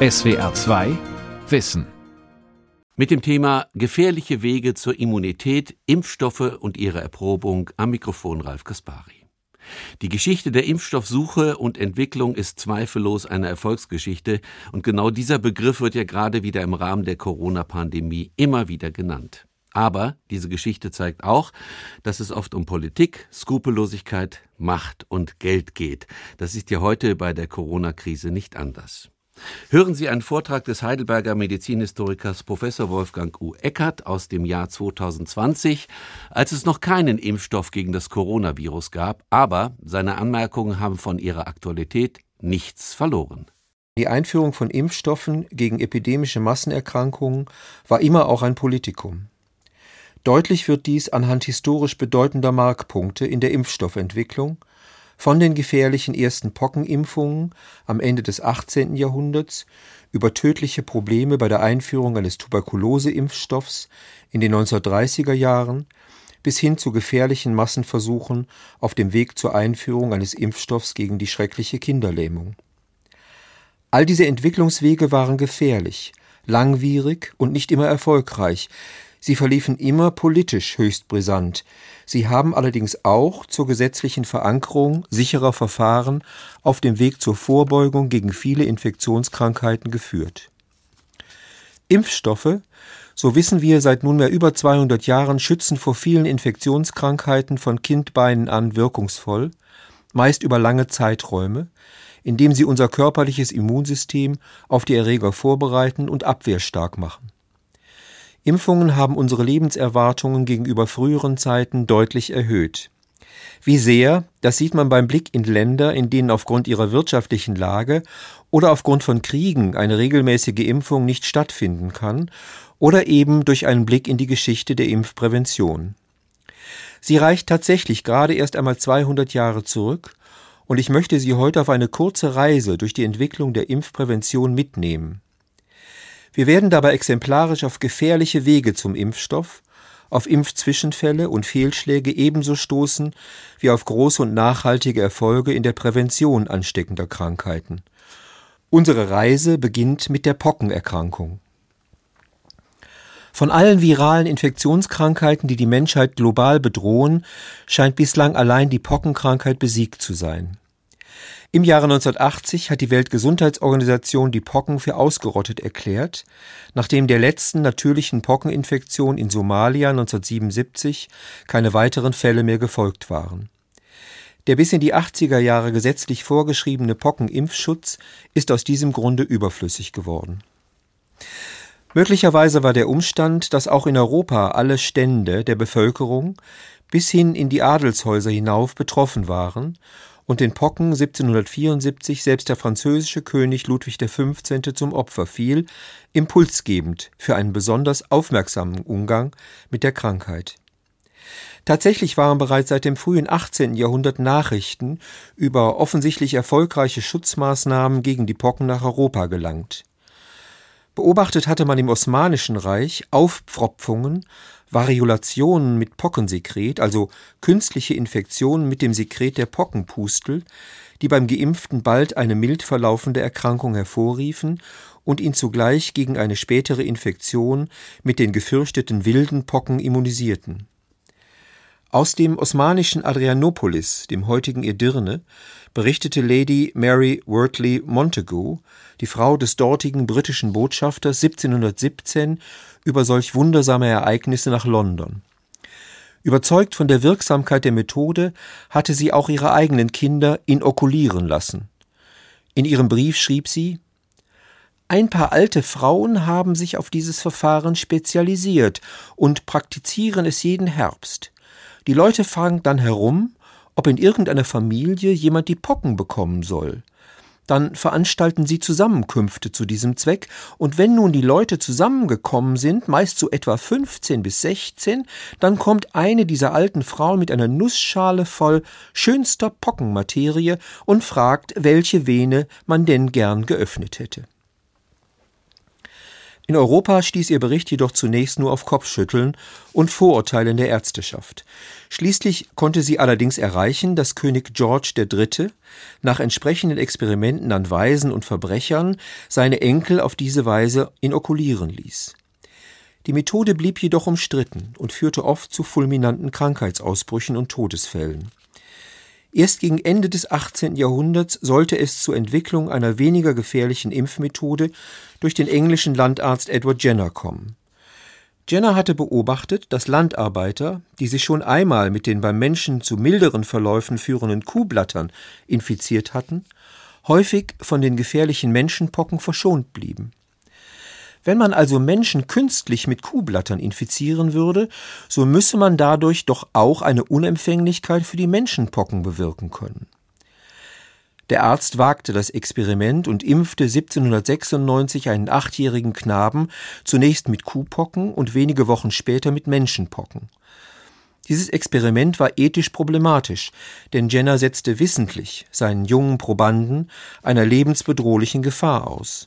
SWR 2 Wissen. Mit dem Thema Gefährliche Wege zur Immunität, Impfstoffe und ihre Erprobung am Mikrofon Ralf Kaspari. Die Geschichte der Impfstoffsuche und Entwicklung ist zweifellos eine Erfolgsgeschichte und genau dieser Begriff wird ja gerade wieder im Rahmen der Corona-Pandemie immer wieder genannt. Aber diese Geschichte zeigt auch, dass es oft um Politik, Skrupellosigkeit, Macht und Geld geht. Das ist ja heute bei der Corona-Krise nicht anders. Hören Sie einen Vortrag des Heidelberger Medizinhistorikers Professor Wolfgang U. Eckert aus dem Jahr 2020, als es noch keinen Impfstoff gegen das Coronavirus gab, aber seine Anmerkungen haben von ihrer Aktualität nichts verloren. Die Einführung von Impfstoffen gegen epidemische Massenerkrankungen war immer auch ein Politikum. Deutlich wird dies anhand historisch bedeutender Markpunkte in der Impfstoffentwicklung, von den gefährlichen ersten Pockenimpfungen am Ende des 18. Jahrhunderts über tödliche Probleme bei der Einführung eines Tuberkuloseimpfstoffs in den 1930er Jahren bis hin zu gefährlichen Massenversuchen auf dem Weg zur Einführung eines Impfstoffs gegen die schreckliche Kinderlähmung. All diese Entwicklungswege waren gefährlich, langwierig und nicht immer erfolgreich, Sie verliefen immer politisch höchst brisant. Sie haben allerdings auch zur gesetzlichen Verankerung sicherer Verfahren auf dem Weg zur Vorbeugung gegen viele Infektionskrankheiten geführt. Impfstoffe, so wissen wir seit nunmehr über 200 Jahren, schützen vor vielen Infektionskrankheiten von Kindbeinen an wirkungsvoll, meist über lange Zeiträume, indem sie unser körperliches Immunsystem auf die Erreger vorbereiten und abwehrstark machen. Impfungen haben unsere Lebenserwartungen gegenüber früheren Zeiten deutlich erhöht. Wie sehr, das sieht man beim Blick in Länder, in denen aufgrund ihrer wirtschaftlichen Lage oder aufgrund von Kriegen eine regelmäßige Impfung nicht stattfinden kann, oder eben durch einen Blick in die Geschichte der Impfprävention. Sie reicht tatsächlich gerade erst einmal 200 Jahre zurück, und ich möchte Sie heute auf eine kurze Reise durch die Entwicklung der Impfprävention mitnehmen. Wir werden dabei exemplarisch auf gefährliche Wege zum Impfstoff, auf Impfzwischenfälle und Fehlschläge ebenso stoßen wie auf große und nachhaltige Erfolge in der Prävention ansteckender Krankheiten. Unsere Reise beginnt mit der Pockenerkrankung. Von allen viralen Infektionskrankheiten, die die Menschheit global bedrohen, scheint bislang allein die Pockenkrankheit besiegt zu sein. Im Jahre 1980 hat die Weltgesundheitsorganisation die Pocken für ausgerottet erklärt, nachdem der letzten natürlichen Pockeninfektion in Somalia 1977 keine weiteren Fälle mehr gefolgt waren. Der bis in die 80er Jahre gesetzlich vorgeschriebene Pockenimpfschutz ist aus diesem Grunde überflüssig geworden. Möglicherweise war der Umstand, dass auch in Europa alle Stände der Bevölkerung bis hin in die Adelshäuser hinauf betroffen waren und den Pocken 1774 selbst der französische König Ludwig XV. zum Opfer fiel, impulsgebend für einen besonders aufmerksamen Umgang mit der Krankheit. Tatsächlich waren bereits seit dem frühen 18. Jahrhundert Nachrichten über offensichtlich erfolgreiche Schutzmaßnahmen gegen die Pocken nach Europa gelangt. Beobachtet hatte man im Osmanischen Reich Aufpfropfungen Variolationen mit Pockensekret, also künstliche Infektionen mit dem Sekret der Pockenpustel, die beim Geimpften bald eine mild verlaufende Erkrankung hervorriefen und ihn zugleich gegen eine spätere Infektion mit den gefürchteten wilden Pocken immunisierten. Aus dem osmanischen Adrianopolis, dem heutigen Edirne, berichtete Lady Mary Wortley Montagu, die Frau des dortigen britischen Botschafters 1717 über solch wundersame Ereignisse nach London. Überzeugt von der Wirksamkeit der Methode hatte sie auch ihre eigenen Kinder inokulieren lassen. In ihrem Brief schrieb sie Ein paar alte Frauen haben sich auf dieses Verfahren spezialisiert und praktizieren es jeden Herbst. Die Leute fragen dann herum, ob in irgendeiner Familie jemand die Pocken bekommen soll dann veranstalten sie Zusammenkünfte zu diesem Zweck, und wenn nun die Leute zusammengekommen sind, meist so etwa 15 bis 16, dann kommt eine dieser alten Frauen mit einer Nussschale voll schönster Pockenmaterie und fragt, welche Vene man denn gern geöffnet hätte. In Europa stieß ihr Bericht jedoch zunächst nur auf Kopfschütteln und Vorurteile in der Ärzteschaft. Schließlich konnte sie allerdings erreichen, dass König George III. nach entsprechenden Experimenten an Waisen und Verbrechern seine Enkel auf diese Weise inokulieren ließ. Die Methode blieb jedoch umstritten und führte oft zu fulminanten Krankheitsausbrüchen und Todesfällen. Erst gegen Ende des 18. Jahrhunderts sollte es zur Entwicklung einer weniger gefährlichen Impfmethode durch den englischen Landarzt Edward Jenner kommen. Jenner hatte beobachtet, dass Landarbeiter, die sich schon einmal mit den beim Menschen zu milderen Verläufen führenden Kuhblattern infiziert hatten, häufig von den gefährlichen Menschenpocken verschont blieben. Wenn man also Menschen künstlich mit Kuhblattern infizieren würde, so müsse man dadurch doch auch eine Unempfänglichkeit für die Menschenpocken bewirken können. Der Arzt wagte das Experiment und impfte 1796 einen achtjährigen Knaben zunächst mit Kuhpocken und wenige Wochen später mit Menschenpocken. Dieses Experiment war ethisch problematisch, denn Jenner setzte wissentlich seinen jungen Probanden einer lebensbedrohlichen Gefahr aus.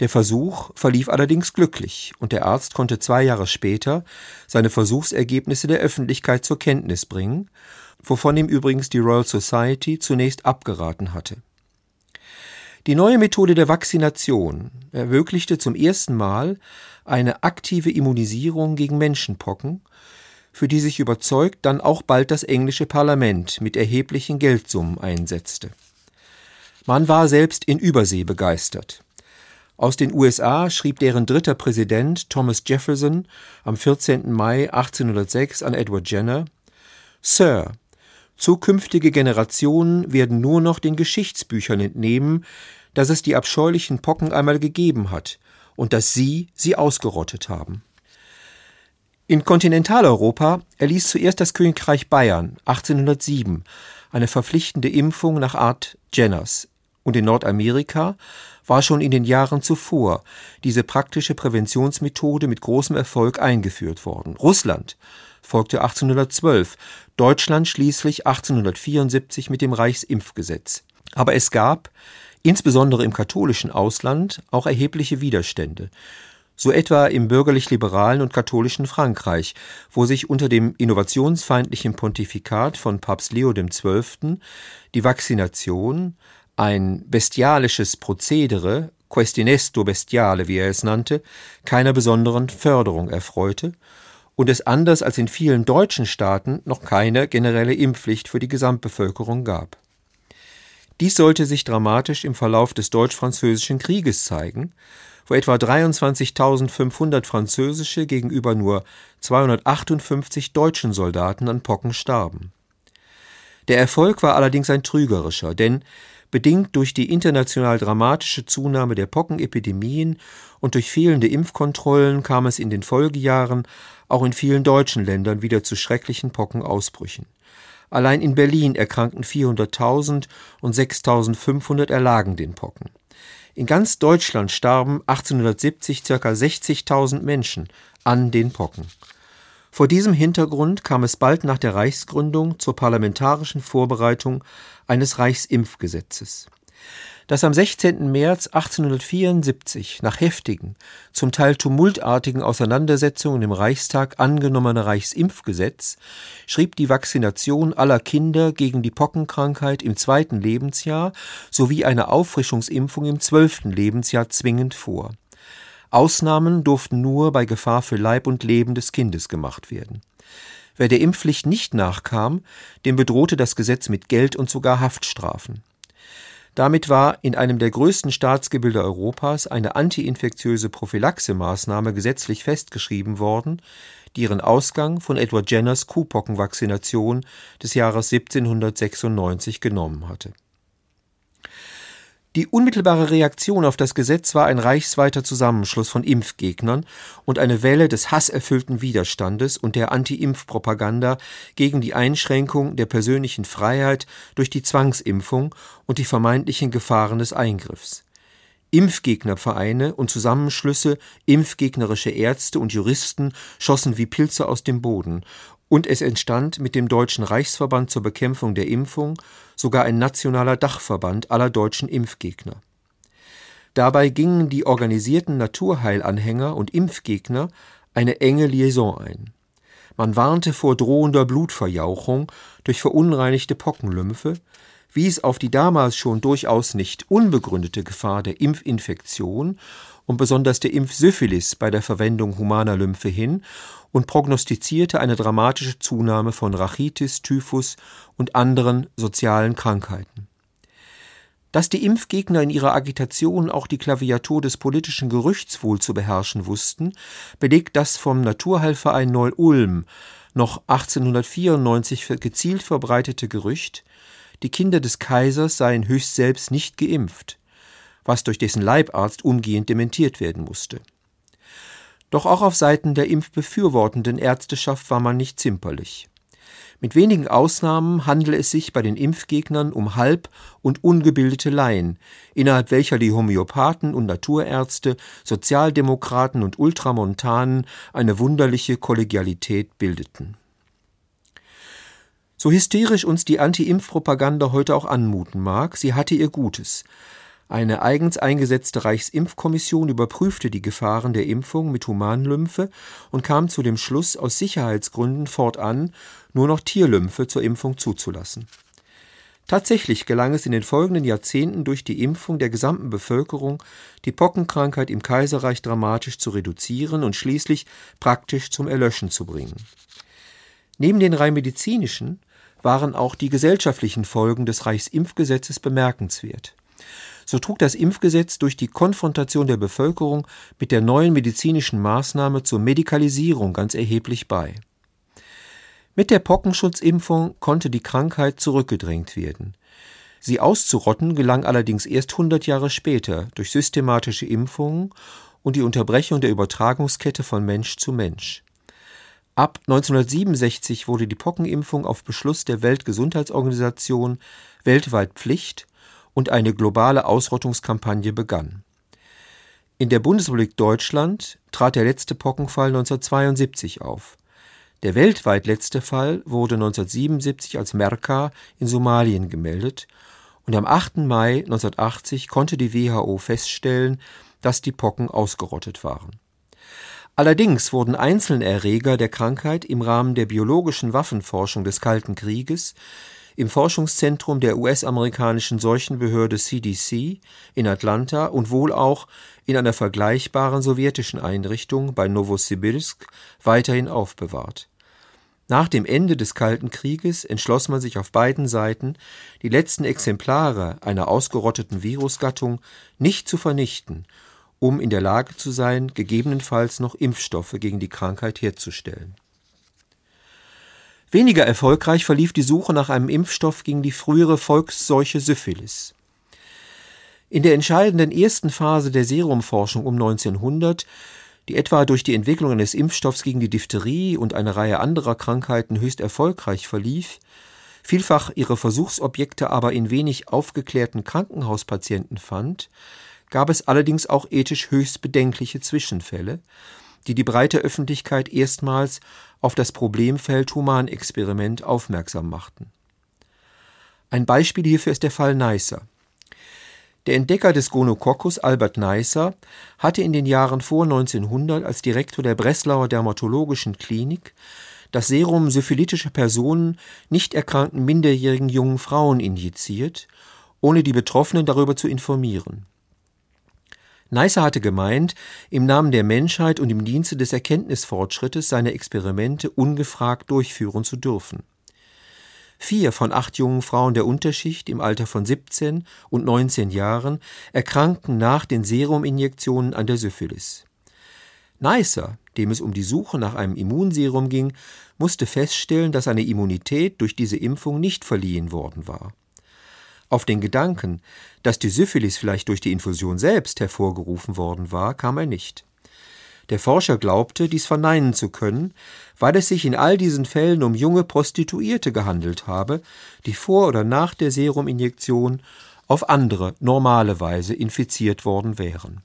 Der Versuch verlief allerdings glücklich und der Arzt konnte zwei Jahre später seine Versuchsergebnisse der Öffentlichkeit zur Kenntnis bringen, wovon ihm übrigens die Royal Society zunächst abgeraten hatte. Die neue Methode der Vaccination ermöglichte zum ersten Mal eine aktive Immunisierung gegen Menschenpocken, für die sich überzeugt dann auch bald das englische Parlament mit erheblichen Geldsummen einsetzte. Man war selbst in Übersee begeistert. Aus den USA schrieb deren dritter Präsident Thomas Jefferson am 14. Mai 1806 an Edward Jenner Sir, zukünftige Generationen werden nur noch den Geschichtsbüchern entnehmen, dass es die abscheulichen Pocken einmal gegeben hat und dass Sie sie ausgerottet haben. In Kontinentaleuropa erließ zuerst das Königreich Bayern 1807 eine verpflichtende Impfung nach Art Jenners und in Nordamerika war schon in den Jahren zuvor diese praktische Präventionsmethode mit großem Erfolg eingeführt worden. Russland folgte 1812, Deutschland schließlich 1874 mit dem Reichsimpfgesetz. Aber es gab, insbesondere im katholischen Ausland, auch erhebliche Widerstände so etwa im bürgerlich-liberalen und katholischen Frankreich, wo sich unter dem innovationsfeindlichen Pontifikat von Papst Leo XII. die Vaccination ein bestialisches Prozedere, Questinesto bestiale, wie er es nannte, keiner besonderen Förderung erfreute und es anders als in vielen deutschen Staaten noch keine generelle Impfpflicht für die Gesamtbevölkerung gab. Dies sollte sich dramatisch im Verlauf des Deutsch-Französischen Krieges zeigen, wo etwa 23.500 französische gegenüber nur 258 deutschen Soldaten an Pocken starben. Der Erfolg war allerdings ein trügerischer, denn Bedingt durch die international dramatische Zunahme der Pockenepidemien und durch fehlende Impfkontrollen kam es in den Folgejahren auch in vielen deutschen Ländern wieder zu schrecklichen Pockenausbrüchen. Allein in Berlin erkrankten 400.000 und 6.500 erlagen den Pocken. In ganz Deutschland starben 1870 ca. 60.000 Menschen an den Pocken. Vor diesem Hintergrund kam es bald nach der Reichsgründung zur parlamentarischen Vorbereitung eines Reichsimpfgesetzes. Das am 16. März 1874 nach heftigen, zum Teil tumultartigen Auseinandersetzungen im Reichstag angenommene Reichsimpfgesetz schrieb die Vaccination aller Kinder gegen die Pockenkrankheit im zweiten Lebensjahr sowie eine Auffrischungsimpfung im zwölften Lebensjahr zwingend vor Ausnahmen durften nur bei Gefahr für Leib und Leben des Kindes gemacht werden. Wer der Impfpflicht nicht nachkam, dem bedrohte das Gesetz mit Geld und sogar Haftstrafen. Damit war in einem der größten Staatsgebilde Europas eine antiinfektiöse Prophylaxemaßnahme gesetzlich festgeschrieben worden, die ihren Ausgang von Edward Jenners Kuhpockenvakzination des Jahres 1796 genommen hatte die unmittelbare Reaktion auf das Gesetz war ein reichsweiter Zusammenschluss von Impfgegnern und eine Welle des hasserfüllten Widerstandes und der Anti-Impf-Propaganda gegen die Einschränkung der persönlichen Freiheit durch die Zwangsimpfung und die vermeintlichen Gefahren des Eingriffs. Impfgegnervereine und Zusammenschlüsse, impfgegnerische Ärzte und Juristen schossen wie Pilze aus dem Boden und es entstand mit dem Deutschen Reichsverband zur Bekämpfung der Impfung sogar ein nationaler Dachverband aller deutschen Impfgegner. Dabei gingen die organisierten Naturheilanhänger und Impfgegner eine enge Liaison ein. Man warnte vor drohender Blutverjauchung durch verunreinigte Pockenlymphe, wies auf die damals schon durchaus nicht unbegründete Gefahr der Impfinfektion und besonders der Impfsyphilis bei der Verwendung humaner Lymphe hin und prognostizierte eine dramatische Zunahme von Rachitis, Typhus und anderen sozialen Krankheiten. Dass die Impfgegner in ihrer Agitation auch die Klaviatur des politischen Gerüchts wohl zu beherrschen wussten, belegt das vom Naturheilverein Neu-Ulm noch 1894 gezielt verbreitete Gerücht, die Kinder des Kaisers seien höchst selbst nicht geimpft, was durch dessen Leibarzt umgehend dementiert werden musste. Doch auch auf Seiten der impfbefürwortenden Ärzteschaft war man nicht zimperlich. Mit wenigen Ausnahmen handele es sich bei den Impfgegnern um halb- und ungebildete Laien, innerhalb welcher die Homöopathen und Naturärzte, Sozialdemokraten und Ultramontanen eine wunderliche Kollegialität bildeten. So hysterisch uns die Anti-Impf-Propaganda heute auch anmuten mag, sie hatte ihr Gutes. Eine eigens eingesetzte Reichsimpfkommission überprüfte die Gefahren der Impfung mit Humanlymphe und kam zu dem Schluss, aus Sicherheitsgründen fortan nur noch Tierlymphe zur Impfung zuzulassen. Tatsächlich gelang es in den folgenden Jahrzehnten durch die Impfung der gesamten Bevölkerung, die Pockenkrankheit im Kaiserreich dramatisch zu reduzieren und schließlich praktisch zum Erlöschen zu bringen. Neben den rein medizinischen waren auch die gesellschaftlichen Folgen des Reichsimpfgesetzes bemerkenswert so trug das Impfgesetz durch die Konfrontation der Bevölkerung mit der neuen medizinischen Maßnahme zur Medikalisierung ganz erheblich bei. Mit der Pockenschutzimpfung konnte die Krankheit zurückgedrängt werden. Sie auszurotten gelang allerdings erst 100 Jahre später durch systematische Impfungen und die Unterbrechung der Übertragungskette von Mensch zu Mensch. Ab 1967 wurde die Pockenimpfung auf Beschluss der Weltgesundheitsorganisation weltweit Pflicht und eine globale Ausrottungskampagne begann. In der Bundesrepublik Deutschland trat der letzte Pockenfall 1972 auf. Der weltweit letzte Fall wurde 1977 als Merka in Somalien gemeldet und am 8. Mai 1980 konnte die WHO feststellen, dass die Pocken ausgerottet waren. Allerdings wurden einzelne Erreger der Krankheit im Rahmen der biologischen Waffenforschung des Kalten Krieges im Forschungszentrum der US-amerikanischen Seuchenbehörde CDC in Atlanta und wohl auch in einer vergleichbaren sowjetischen Einrichtung bei Novosibirsk weiterhin aufbewahrt. Nach dem Ende des Kalten Krieges entschloss man sich auf beiden Seiten, die letzten Exemplare einer ausgerotteten Virusgattung nicht zu vernichten, um in der Lage zu sein, gegebenenfalls noch Impfstoffe gegen die Krankheit herzustellen Weniger erfolgreich verlief die Suche nach einem Impfstoff gegen die frühere Volksseuche Syphilis. In der entscheidenden ersten Phase der Serumforschung um 1900, die etwa durch die Entwicklung eines Impfstoffs gegen die Diphtherie und eine Reihe anderer Krankheiten höchst erfolgreich verlief, vielfach ihre Versuchsobjekte aber in wenig aufgeklärten Krankenhauspatienten fand, gab es allerdings auch ethisch höchst bedenkliche Zwischenfälle, die die breite Öffentlichkeit erstmals auf das Problemfeld Humanexperiment aufmerksam machten. Ein Beispiel hierfür ist der Fall Neisser. Der Entdecker des Gonococcus Albert Neisser hatte in den Jahren vor 1900 als Direktor der Breslauer Dermatologischen Klinik das Serum syphilitischer Personen nicht erkrankten minderjährigen jungen Frauen injiziert, ohne die Betroffenen darüber zu informieren. Neisser hatte gemeint, im Namen der Menschheit und im Dienste des Erkenntnisfortschrittes seine Experimente ungefragt durchführen zu dürfen. Vier von acht jungen Frauen der Unterschicht im Alter von 17 und 19 Jahren erkrankten nach den Seruminjektionen an der Syphilis. Neisser, dem es um die Suche nach einem Immunserum ging, musste feststellen, dass eine Immunität durch diese Impfung nicht verliehen worden war. Auf den Gedanken, dass die Syphilis vielleicht durch die Infusion selbst hervorgerufen worden war, kam er nicht. Der Forscher glaubte, dies verneinen zu können, weil es sich in all diesen Fällen um junge Prostituierte gehandelt habe, die vor oder nach der Seruminjektion auf andere, normale Weise infiziert worden wären.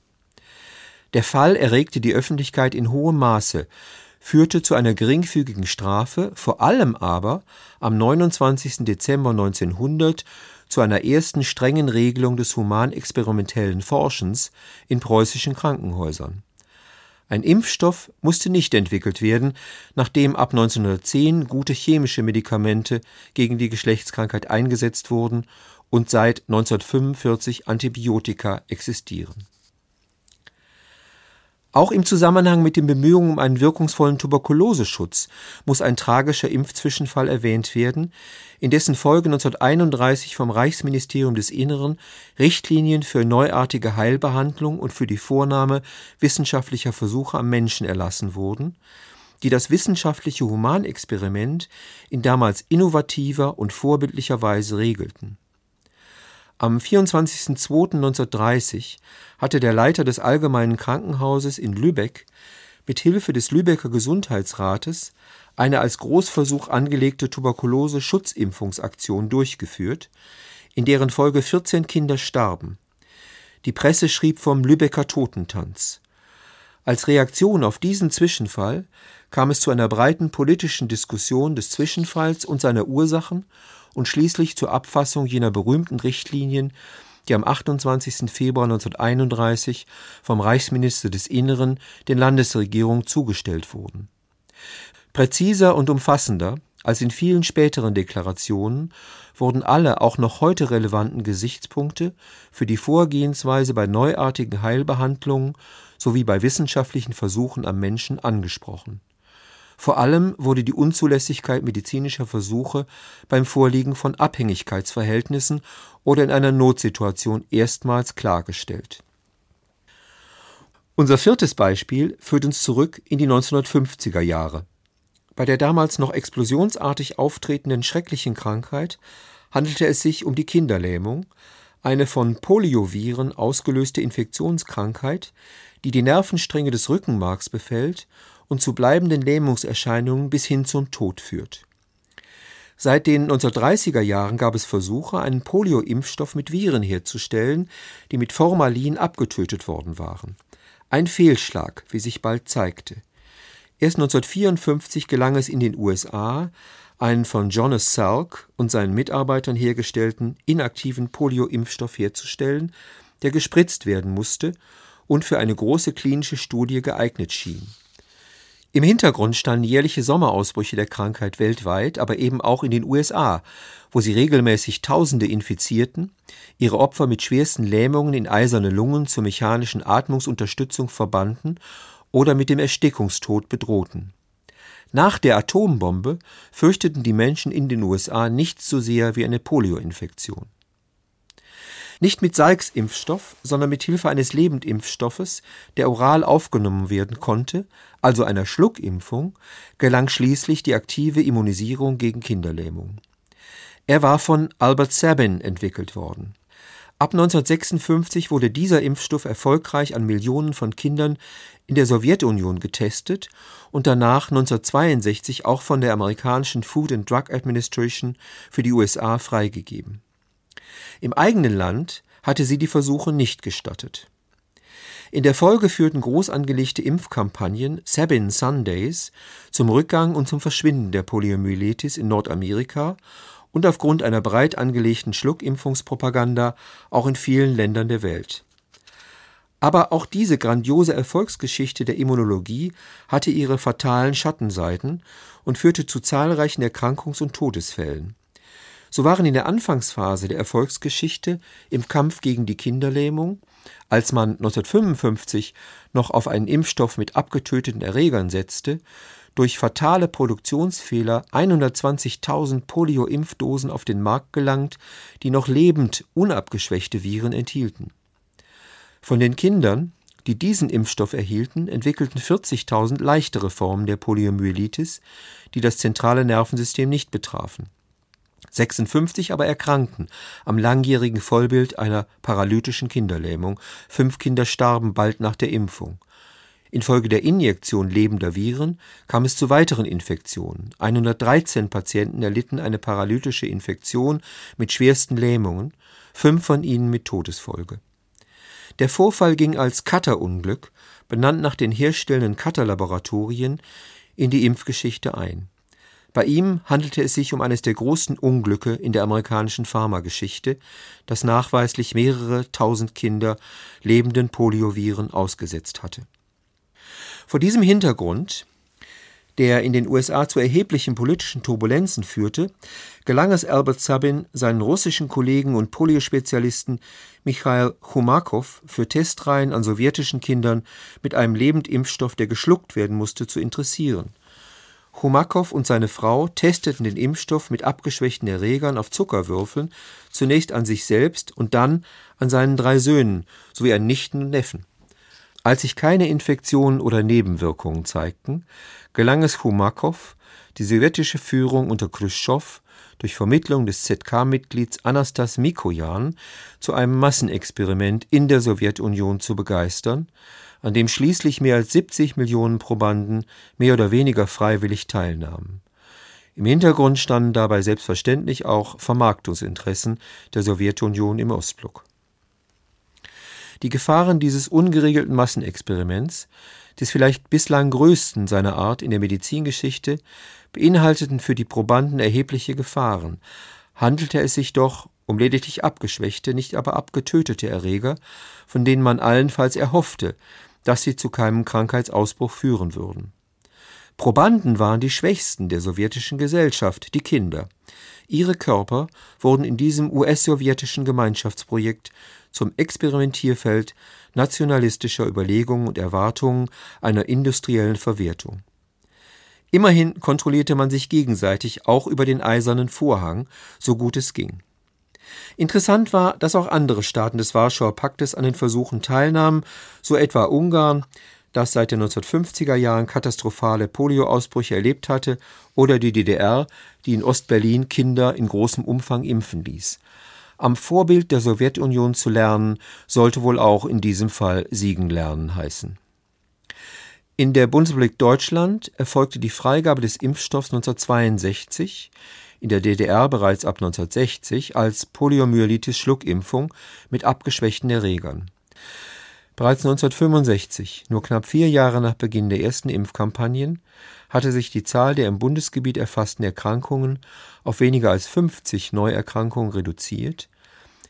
Der Fall erregte die Öffentlichkeit in hohem Maße, führte zu einer geringfügigen Strafe, vor allem aber am 29. Dezember 1900 zu einer ersten strengen Regelung des humanexperimentellen Forschens in preußischen Krankenhäusern. Ein Impfstoff musste nicht entwickelt werden, nachdem ab 1910 gute chemische Medikamente gegen die Geschlechtskrankheit eingesetzt wurden und seit 1945 Antibiotika existieren. Auch im Zusammenhang mit den Bemühungen um einen wirkungsvollen Tuberkuloseschutz muss ein tragischer Impfzwischenfall erwähnt werden, in dessen Folge 1931 vom Reichsministerium des Inneren Richtlinien für neuartige Heilbehandlung und für die Vornahme wissenschaftlicher Versuche am Menschen erlassen wurden, die das wissenschaftliche Humanexperiment in damals innovativer und vorbildlicher Weise regelten am 24.02.1930 hatte der Leiter des Allgemeinen Krankenhauses in Lübeck mit Hilfe des Lübecker Gesundheitsrates eine als Großversuch angelegte Tuberkulose-Schutzimpfungsaktion durchgeführt, in deren Folge 14 Kinder starben. Die Presse schrieb vom Lübecker Totentanz. Als Reaktion auf diesen Zwischenfall kam es zu einer breiten politischen Diskussion des Zwischenfalls und seiner Ursachen und schließlich zur Abfassung jener berühmten Richtlinien, die am 28. Februar 1931 vom Reichsminister des Inneren den Landesregierungen zugestellt wurden. Präziser und umfassender als in vielen späteren Deklarationen wurden alle auch noch heute relevanten Gesichtspunkte für die Vorgehensweise bei neuartigen Heilbehandlungen sowie bei wissenschaftlichen Versuchen am Menschen angesprochen vor allem wurde die Unzulässigkeit medizinischer Versuche beim Vorliegen von Abhängigkeitsverhältnissen oder in einer Notsituation erstmals klargestellt. Unser viertes Beispiel führt uns zurück in die 1950er Jahre. Bei der damals noch explosionsartig auftretenden schrecklichen Krankheit handelte es sich um die Kinderlähmung, eine von Polioviren ausgelöste Infektionskrankheit, die die Nervenstränge des Rückenmarks befällt und zu bleibenden Lähmungserscheinungen bis hin zum Tod führt. Seit den 1930er Jahren gab es Versuche, einen Polio-Impfstoff mit Viren herzustellen, die mit Formalin abgetötet worden waren. Ein Fehlschlag, wie sich bald zeigte. Erst 1954 gelang es in den USA, einen von Jonas Salk und seinen Mitarbeitern hergestellten inaktiven Polio-Impfstoff herzustellen, der gespritzt werden musste und für eine große klinische Studie geeignet schien. Im Hintergrund standen jährliche Sommerausbrüche der Krankheit weltweit, aber eben auch in den USA, wo sie regelmäßig Tausende infizierten, ihre Opfer mit schwersten Lähmungen in eiserne Lungen zur mechanischen Atmungsunterstützung verbanden oder mit dem Erstickungstod bedrohten. Nach der Atombombe fürchteten die Menschen in den USA nichts so sehr wie eine Polioinfektion. Nicht mit Salks-Impfstoff, sondern mit Hilfe eines Lebendimpfstoffes, der oral aufgenommen werden konnte, also einer Schluckimpfung, gelang schließlich die aktive Immunisierung gegen Kinderlähmung. Er war von Albert Sabin entwickelt worden. Ab 1956 wurde dieser Impfstoff erfolgreich an Millionen von Kindern in der Sowjetunion getestet und danach 1962 auch von der amerikanischen Food and Drug Administration für die USA freigegeben. Im eigenen Land hatte sie die Versuche nicht gestattet. In der Folge führten groß angelegte Impfkampagnen Sabin Sundays zum Rückgang und zum Verschwinden der Poliomyelitis in Nordamerika und aufgrund einer breit angelegten Schluckimpfungspropaganda auch in vielen Ländern der Welt. Aber auch diese grandiose Erfolgsgeschichte der Immunologie hatte ihre fatalen Schattenseiten und führte zu zahlreichen Erkrankungs- und Todesfällen. So waren in der Anfangsphase der Erfolgsgeschichte im Kampf gegen die Kinderlähmung, als man 1955 noch auf einen Impfstoff mit abgetöteten Erregern setzte, durch fatale Produktionsfehler 120.000 Polio-Impfdosen auf den Markt gelangt, die noch lebend unabgeschwächte Viren enthielten. Von den Kindern, die diesen Impfstoff erhielten, entwickelten 40.000 leichtere Formen der Poliomyelitis, die das zentrale Nervensystem nicht betrafen. 56 aber erkrankten am langjährigen Vollbild einer paralytischen Kinderlähmung. Fünf Kinder starben bald nach der Impfung. Infolge der Injektion lebender Viren kam es zu weiteren Infektionen. 113 Patienten erlitten eine paralytische Infektion mit schwersten Lähmungen, fünf von ihnen mit Todesfolge. Der Vorfall ging als Cutter-Unglück, benannt nach den herstellenden Cutter-Laboratorien, in die Impfgeschichte ein. Bei ihm handelte es sich um eines der großen Unglücke in der amerikanischen Pharmageschichte, das nachweislich mehrere tausend Kinder lebenden Polioviren ausgesetzt hatte. Vor diesem Hintergrund, der in den USA zu erheblichen politischen Turbulenzen führte, gelang es Albert Sabin, seinen russischen Kollegen und Poliospezialisten Michail Chumakow für Testreihen an sowjetischen Kindern mit einem Lebendimpfstoff, der geschluckt werden musste, zu interessieren – Chumakow und seine Frau testeten den Impfstoff mit abgeschwächten Erregern auf Zuckerwürfeln, zunächst an sich selbst und dann an seinen drei Söhnen sowie an Nichten und Neffen. Als sich keine Infektionen oder Nebenwirkungen zeigten, gelang es Chumakow, die sowjetische Führung unter Khrushchev durch Vermittlung des ZK-Mitglieds Anastas Mikojan zu einem Massenexperiment in der Sowjetunion zu begeistern, an dem schließlich mehr als 70 Millionen Probanden mehr oder weniger freiwillig teilnahmen. Im Hintergrund standen dabei selbstverständlich auch Vermarktungsinteressen der Sowjetunion im Ostblock. Die Gefahren dieses ungeregelten Massenexperiments, des vielleicht bislang größten seiner Art in der Medizingeschichte, beinhalteten für die Probanden erhebliche Gefahren, handelte es sich doch um lediglich abgeschwächte, nicht aber abgetötete Erreger, von denen man allenfalls erhoffte, dass sie zu keinem Krankheitsausbruch führen würden. Probanden waren die Schwächsten der sowjetischen Gesellschaft, die Kinder. Ihre Körper wurden in diesem US-sowjetischen Gemeinschaftsprojekt zum Experimentierfeld nationalistischer Überlegungen und Erwartungen einer industriellen Verwertung. Immerhin kontrollierte man sich gegenseitig auch über den eisernen Vorhang, so gut es ging. Interessant war, dass auch andere Staaten des Warschauer Paktes an den Versuchen teilnahmen, so etwa Ungarn, das seit den 1950er Jahren katastrophale Polioausbrüche erlebt hatte, oder die DDR, die in Ostberlin Kinder in großem Umfang impfen ließ. Am Vorbild der Sowjetunion zu lernen, sollte wohl auch in diesem Fall Siegen lernen heißen. In der Bundesrepublik Deutschland erfolgte die Freigabe des Impfstoffs 1962 in der DDR bereits ab 1960 als Poliomyelitis-Schluckimpfung mit abgeschwächten Erregern. Bereits 1965, nur knapp vier Jahre nach Beginn der ersten Impfkampagnen, hatte sich die Zahl der im Bundesgebiet erfassten Erkrankungen auf weniger als 50 Neuerkrankungen reduziert,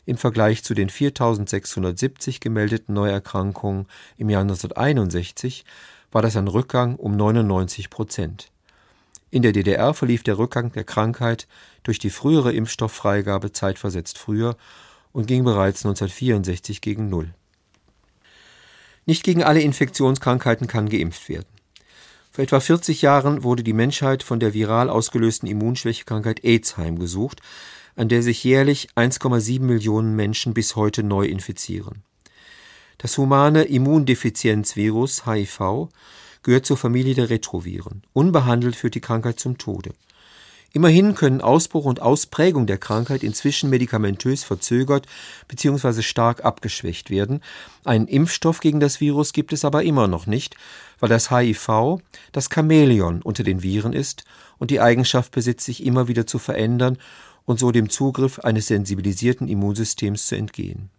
im Vergleich zu den 4670 gemeldeten Neuerkrankungen im Jahr 1961 war das ein Rückgang um 99 Prozent in der DDR verlief der Rückgang der Krankheit durch die frühere Impfstofffreigabe zeitversetzt früher und ging bereits 1964 gegen Null. Nicht gegen alle Infektionskrankheiten kann geimpft werden. Vor etwa 40 Jahren wurde die Menschheit von der viral ausgelösten Immunschwächekrankheit AIDS heimgesucht, an der sich jährlich 1,7 Millionen Menschen bis heute neu infizieren. Das humane Immundefizienzvirus HIV gehört zur Familie der Retroviren. Unbehandelt führt die Krankheit zum Tode. Immerhin können Ausbruch und Ausprägung der Krankheit inzwischen medikamentös verzögert bzw. stark abgeschwächt werden. Einen Impfstoff gegen das Virus gibt es aber immer noch nicht, weil das HIV das Chamäleon unter den Viren ist und die Eigenschaft besitzt, sich immer wieder zu verändern und so dem Zugriff eines sensibilisierten Immunsystems zu entgehen.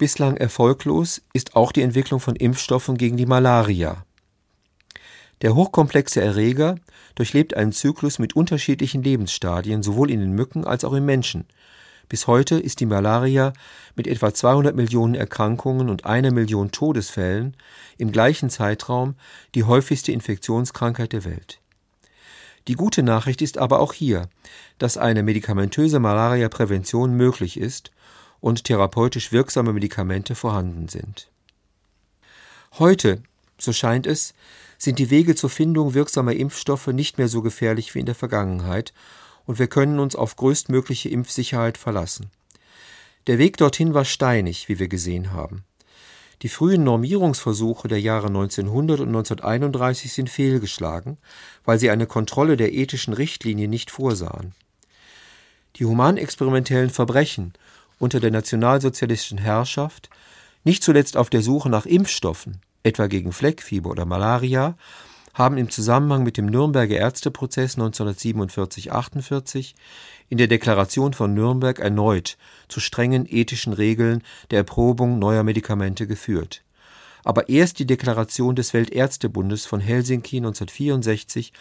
Bislang erfolglos ist auch die Entwicklung von Impfstoffen gegen die Malaria. Der hochkomplexe Erreger durchlebt einen Zyklus mit unterschiedlichen Lebensstadien sowohl in den Mücken als auch im Menschen. Bis heute ist die Malaria mit etwa 200 Millionen Erkrankungen und einer Million Todesfällen im gleichen Zeitraum die häufigste Infektionskrankheit der Welt. Die gute Nachricht ist aber auch hier, dass eine medikamentöse Malariaprävention möglich ist und therapeutisch wirksame Medikamente vorhanden sind. Heute, so scheint es, sind die Wege zur Findung wirksamer Impfstoffe nicht mehr so gefährlich wie in der Vergangenheit, und wir können uns auf größtmögliche Impfsicherheit verlassen. Der Weg dorthin war steinig, wie wir gesehen haben. Die frühen Normierungsversuche der Jahre 1900 und 1931 sind fehlgeschlagen, weil sie eine Kontrolle der ethischen Richtlinien nicht vorsahen. Die humanexperimentellen Verbrechen unter der nationalsozialistischen Herrschaft, nicht zuletzt auf der Suche nach Impfstoffen, etwa gegen Fleckfieber oder Malaria, haben im Zusammenhang mit dem Nürnberger Ärzteprozess 1947-48 in der Deklaration von Nürnberg erneut zu strengen ethischen Regeln der Erprobung neuer Medikamente geführt. Aber erst die Deklaration des Weltärztebundes von Helsinki 1964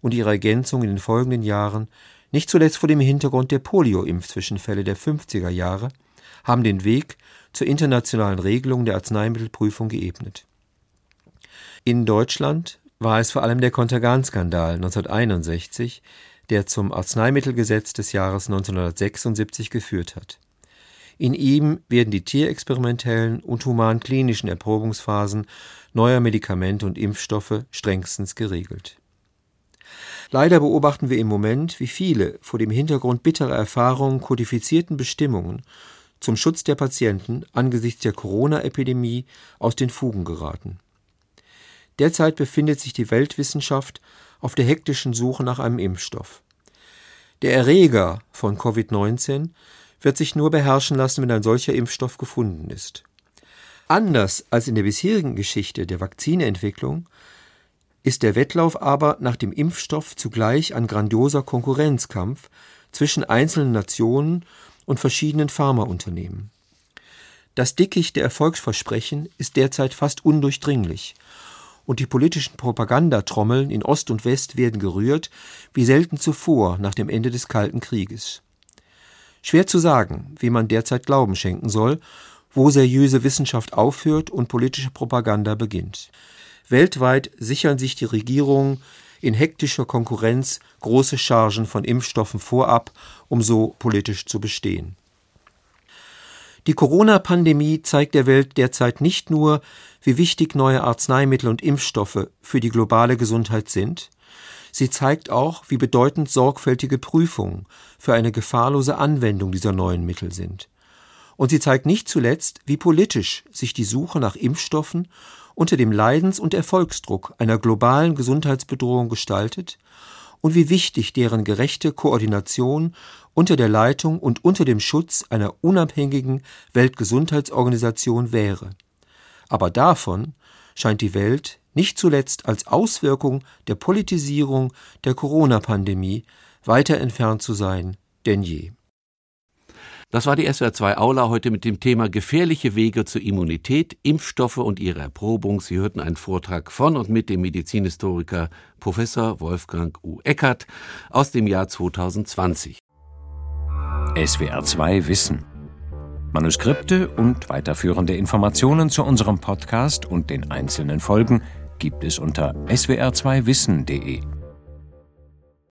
und ihre Ergänzung in den folgenden Jahren, nicht zuletzt vor dem Hintergrund der Polio-Impfzwischenfälle der 50er Jahre, haben den Weg zur internationalen Regelung der Arzneimittelprüfung geebnet. In Deutschland war es vor allem der Kontergan-Skandal 1961, der zum Arzneimittelgesetz des Jahres 1976 geführt hat. In ihm werden die tierexperimentellen und humanklinischen Erprobungsphasen neuer Medikamente und Impfstoffe strengstens geregelt. Leider beobachten wir im Moment, wie viele vor dem Hintergrund bitterer Erfahrungen kodifizierten Bestimmungen zum Schutz der Patienten angesichts der Corona-Epidemie aus den Fugen geraten. Derzeit befindet sich die Weltwissenschaft auf der hektischen Suche nach einem Impfstoff. Der Erreger von Covid-19 wird sich nur beherrschen lassen, wenn ein solcher Impfstoff gefunden ist. Anders als in der bisherigen Geschichte der Vakzinentwicklung ist der Wettlauf aber nach dem Impfstoff zugleich ein grandioser Konkurrenzkampf zwischen einzelnen Nationen und verschiedenen Pharmaunternehmen. Das Dickicht der Erfolgsversprechen ist derzeit fast undurchdringlich und die politischen Propagandatrommeln in Ost und West werden gerührt, wie selten zuvor nach dem Ende des Kalten Krieges. Schwer zu sagen, wie man derzeit Glauben schenken soll, wo seriöse Wissenschaft aufhört und politische Propaganda beginnt. Weltweit sichern sich die Regierungen in hektischer Konkurrenz große Chargen von Impfstoffen vorab, um so politisch zu bestehen. Die Corona-Pandemie zeigt der Welt derzeit nicht nur, wie wichtig neue Arzneimittel und Impfstoffe für die globale Gesundheit sind, sie zeigt auch, wie bedeutend sorgfältige Prüfungen für eine gefahrlose Anwendung dieser neuen Mittel sind. Und sie zeigt nicht zuletzt, wie politisch sich die Suche nach Impfstoffen unter dem Leidens- und Erfolgsdruck einer globalen Gesundheitsbedrohung gestaltet und wie wichtig deren gerechte Koordination unter der Leitung und unter dem Schutz einer unabhängigen Weltgesundheitsorganisation wäre. Aber davon scheint die Welt nicht zuletzt als Auswirkung der Politisierung der Corona-Pandemie weiter entfernt zu sein denn je. Das war die SWR2 Aula heute mit dem Thema gefährliche Wege zur Immunität, Impfstoffe und ihre Erprobung. Sie hörten einen Vortrag von und mit dem Medizinhistoriker Professor Wolfgang U. Eckert aus dem Jahr 2020. SWR2 Wissen. Manuskripte und weiterführende Informationen zu unserem Podcast und den einzelnen Folgen gibt es unter swr2wissen.de.